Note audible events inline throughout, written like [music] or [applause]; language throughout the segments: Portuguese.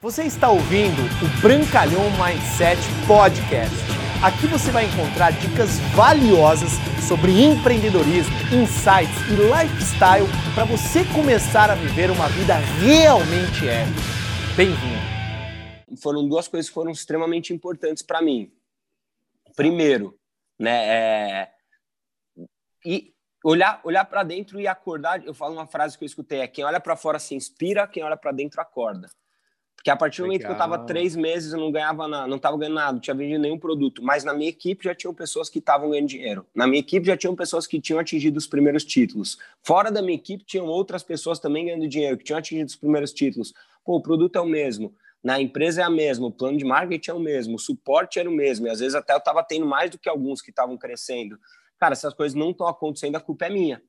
Você está ouvindo o Brancalhão Mindset Podcast. Aqui você vai encontrar dicas valiosas sobre empreendedorismo, insights e lifestyle para você começar a viver uma vida realmente épica. Bem-vindo. Foram duas coisas que foram extremamente importantes para mim. Primeiro, né, é... e olhar, olhar para dentro e acordar. Eu falo uma frase que eu escutei: é quem olha para fora se inspira, quem olha para dentro acorda. Porque a partir do momento que eu estava três meses, eu não ganhava nada, não estava ganhando nada, não tinha vendido nenhum produto. Mas na minha equipe já tinham pessoas que estavam ganhando dinheiro. Na minha equipe já tinham pessoas que tinham atingido os primeiros títulos. Fora da minha equipe, tinham outras pessoas também ganhando dinheiro, que tinham atingido os primeiros títulos. Pô, o produto é o mesmo, na empresa é a mesma, o plano de marketing é o mesmo, o suporte era o mesmo. E às vezes até eu estava tendo mais do que alguns que estavam crescendo. Cara, essas coisas não estão acontecendo, a culpa é minha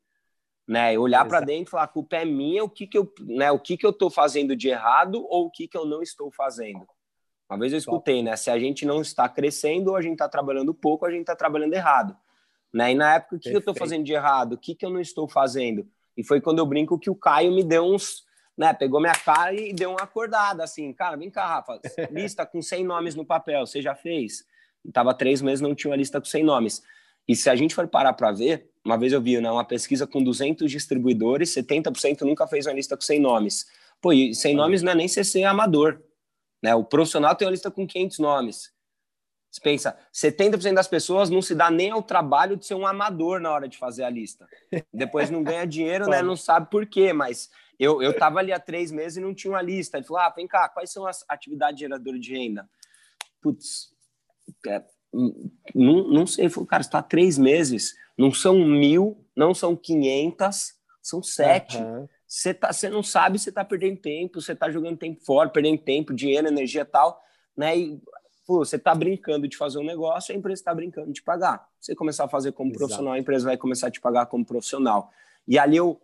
né? Olhar para dentro e falar, a culpa é minha, o que que eu, né, o que que eu estou fazendo de errado ou o que que eu não estou fazendo. Uma vez eu escutei, né? Se a gente não está crescendo, ou a gente está trabalhando pouco, ou a gente está trabalhando errado, né? E na época, o que, que eu estou fazendo de errado? O que que eu não estou fazendo? E foi quando eu brinco que o Caio me deu uns, né? Pegou minha cara e deu uma acordada, assim, cara, vem cá, Rafa, lista com 100 nomes no papel, você já fez? Tava três meses, não tinha uma lista com 100 nomes. E se a gente for parar para ver, uma vez eu vi né, uma pesquisa com 200 distribuidores, 70% nunca fez uma lista com 100 nomes. Pô, e 100 nomes não é nem CC amador. Né? O profissional tem uma lista com 500 nomes. Você pensa, 70% das pessoas não se dá nem ao trabalho de ser um amador na hora de fazer a lista. Depois não ganha dinheiro, né? [laughs] Não sabe por quê, mas eu, eu tava ali há três meses e não tinha uma lista. Ele falou, ah, vem cá, quais são as atividades geradoras de renda? Putz, é, não, não sei. Ele falou, cara, está três meses, não são mil, não são quinhentas, são sete. Você uhum. tá, não sabe, você está perdendo tempo, você está jogando tempo fora, perdendo tempo, dinheiro, energia e tal, né? E você está brincando de fazer um negócio, a empresa está brincando de pagar. Você começar a fazer como Exato. profissional, a empresa vai começar a te pagar como profissional. E ali eu,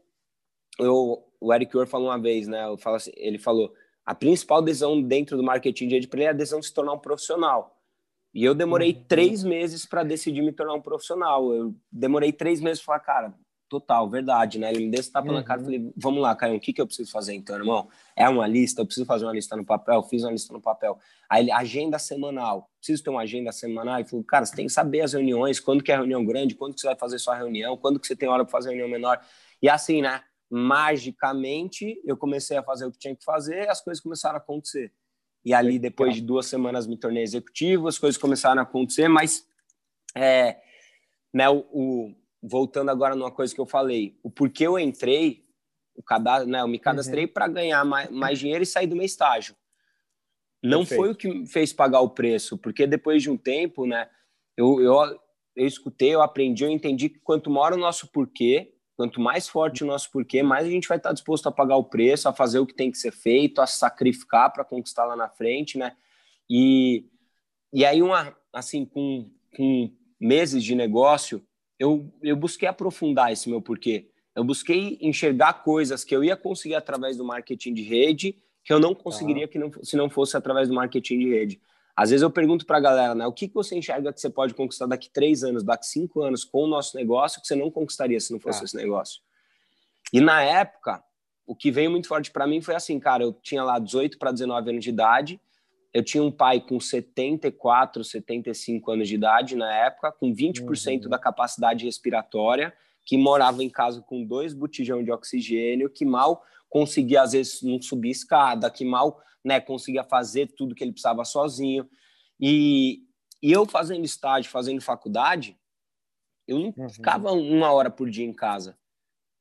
eu o Eric ور falou uma vez, né? Eu falo assim, ele falou: a principal decisão dentro do marketing de rede para ele é a decisão de se tornar um profissional. E eu demorei uhum. três meses para decidir me tornar um profissional. Eu demorei três meses para falar, cara, total, verdade, né? Ele me deu esse tapa uhum. na cara e uhum. falei, vamos lá, Caio, o que, que eu preciso fazer então, irmão? É uma lista, eu preciso fazer uma lista no papel, fiz uma lista no papel. Aí, agenda semanal, preciso ter uma agenda semanal. E falou, cara, você tem que saber as reuniões, quando que é reunião grande, quando que você vai fazer sua reunião, quando que você tem hora para fazer reunião menor. E assim, né? Magicamente, eu comecei a fazer o que tinha que fazer e as coisas começaram a acontecer. E ali, depois de duas semanas, me tornei executivo, as coisas começaram a acontecer, mas, é, né, o, o, voltando agora numa coisa que eu falei, o porquê eu entrei, o cadastro, né, eu me cadastrei uhum. para ganhar mais, mais dinheiro e sair do meu estágio. Não Perfeito. foi o que me fez pagar o preço, porque depois de um tempo, né, eu, eu, eu escutei, eu aprendi, eu entendi que quanto maior o nosso porquê, Quanto mais forte o nosso porquê, mais a gente vai estar disposto a pagar o preço, a fazer o que tem que ser feito, a sacrificar para conquistar lá na frente, né? E, e aí, uma, assim, com, com meses de negócio, eu, eu busquei aprofundar esse meu porquê. Eu busquei enxergar coisas que eu ia conseguir através do marketing de rede que eu não conseguiria que não, se não fosse através do marketing de rede. Às vezes eu pergunto para a galera, né, o que, que você enxerga que você pode conquistar daqui três anos, daqui cinco anos com o nosso negócio que você não conquistaria se não fosse ah. esse negócio? E na época, o que veio muito forte para mim foi assim, cara, eu tinha lá 18 para 19 anos de idade, eu tinha um pai com 74, 75 anos de idade na época, com 20% uhum. da capacidade respiratória, que morava em casa com dois botijão de oxigênio, que mal conseguia, às vezes, não subir escada, que mal né, conseguia fazer tudo que ele precisava sozinho. E, e eu fazendo estágio, fazendo faculdade, eu não uhum. ficava uma hora por dia em casa.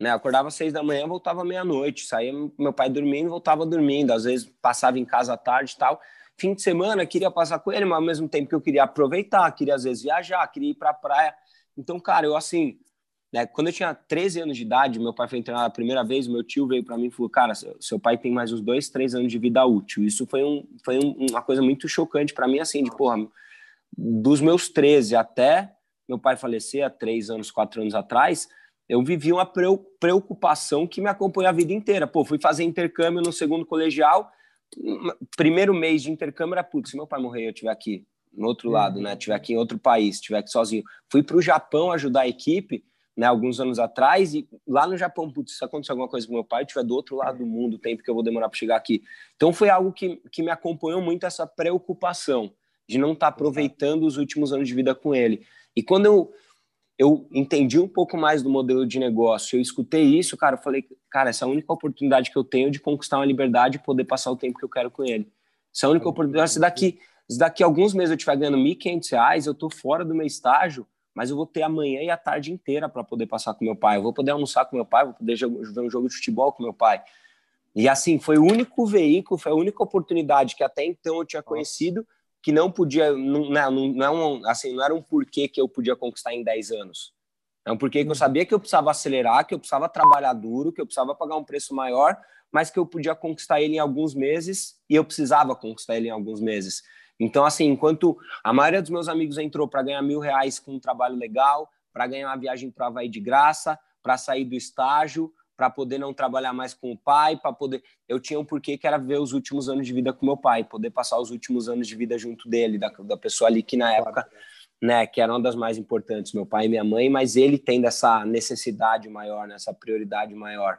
Né? acordava às seis da manhã, voltava meia-noite, saía meu pai dormindo, voltava dormindo. Às vezes passava em casa à tarde e tal. Fim de semana, queria passar com ele, mas ao mesmo tempo que eu queria aproveitar, queria às vezes viajar, queria ir para a praia. Então, cara, eu assim, né? Quando eu tinha 13 anos de idade, meu pai foi treinar a primeira vez, meu tio veio para mim e falou, cara, seu pai tem mais uns dois, três anos de vida útil. Isso foi, um, foi um, uma coisa muito chocante para mim, assim, de, porra, dos meus 13 até meu pai falecer há três anos, quatro anos atrás, eu vivi uma preocupação que me acompanhou a vida inteira. Pô, fui fazer intercâmbio no segundo colegial, primeiro mês de intercâmbio era, putz, se meu pai morrer eu estiver aqui no outro lado, né, estiver aqui em outro país, estiver aqui sozinho. Fui para o Japão ajudar a equipe, né, alguns anos atrás, e lá no Japão, putz, se acontecer alguma coisa com meu pai, eu estiver do outro lado do mundo, o tempo que eu vou demorar para chegar aqui. Então foi algo que, que me acompanhou muito essa preocupação de não estar tá aproveitando os últimos anos de vida com ele. E quando eu, eu entendi um pouco mais do modelo de negócio, eu escutei isso, cara, eu falei, cara, essa é a única oportunidade que eu tenho de conquistar uma liberdade e poder passar o tempo que eu quero com ele. Essa é a única oportunidade. Se daqui, se daqui a alguns meses eu estiver ganhando R$ 1.500, eu estou fora do meu estágio, mas eu vou ter a manhã e a tarde inteira para poder passar com meu pai. Eu vou poder almoçar com meu pai, vou poder ver um jogo de futebol com meu pai. E assim, foi o único veículo, foi a única oportunidade que até então eu tinha conhecido que não podia, não, não, não, é assim, não era um porquê que eu podia conquistar em 10 anos. É um porquê que eu uhum. sabia que eu precisava acelerar, que eu precisava trabalhar duro, que eu precisava pagar um preço maior, mas que eu podia conquistar ele em alguns meses e eu precisava conquistar ele em alguns meses. Então, assim, enquanto a maioria dos meus amigos entrou para ganhar mil reais com um trabalho legal, para ganhar uma viagem para Havaí de graça, para sair do estágio, para poder não trabalhar mais com o pai, para poder. Eu tinha um porquê que era ver os últimos anos de vida com meu pai, poder passar os últimos anos de vida junto dele, da, da pessoa ali que na época, né, que era uma das mais importantes, meu pai e minha mãe, mas ele tendo essa necessidade maior, né, essa prioridade maior.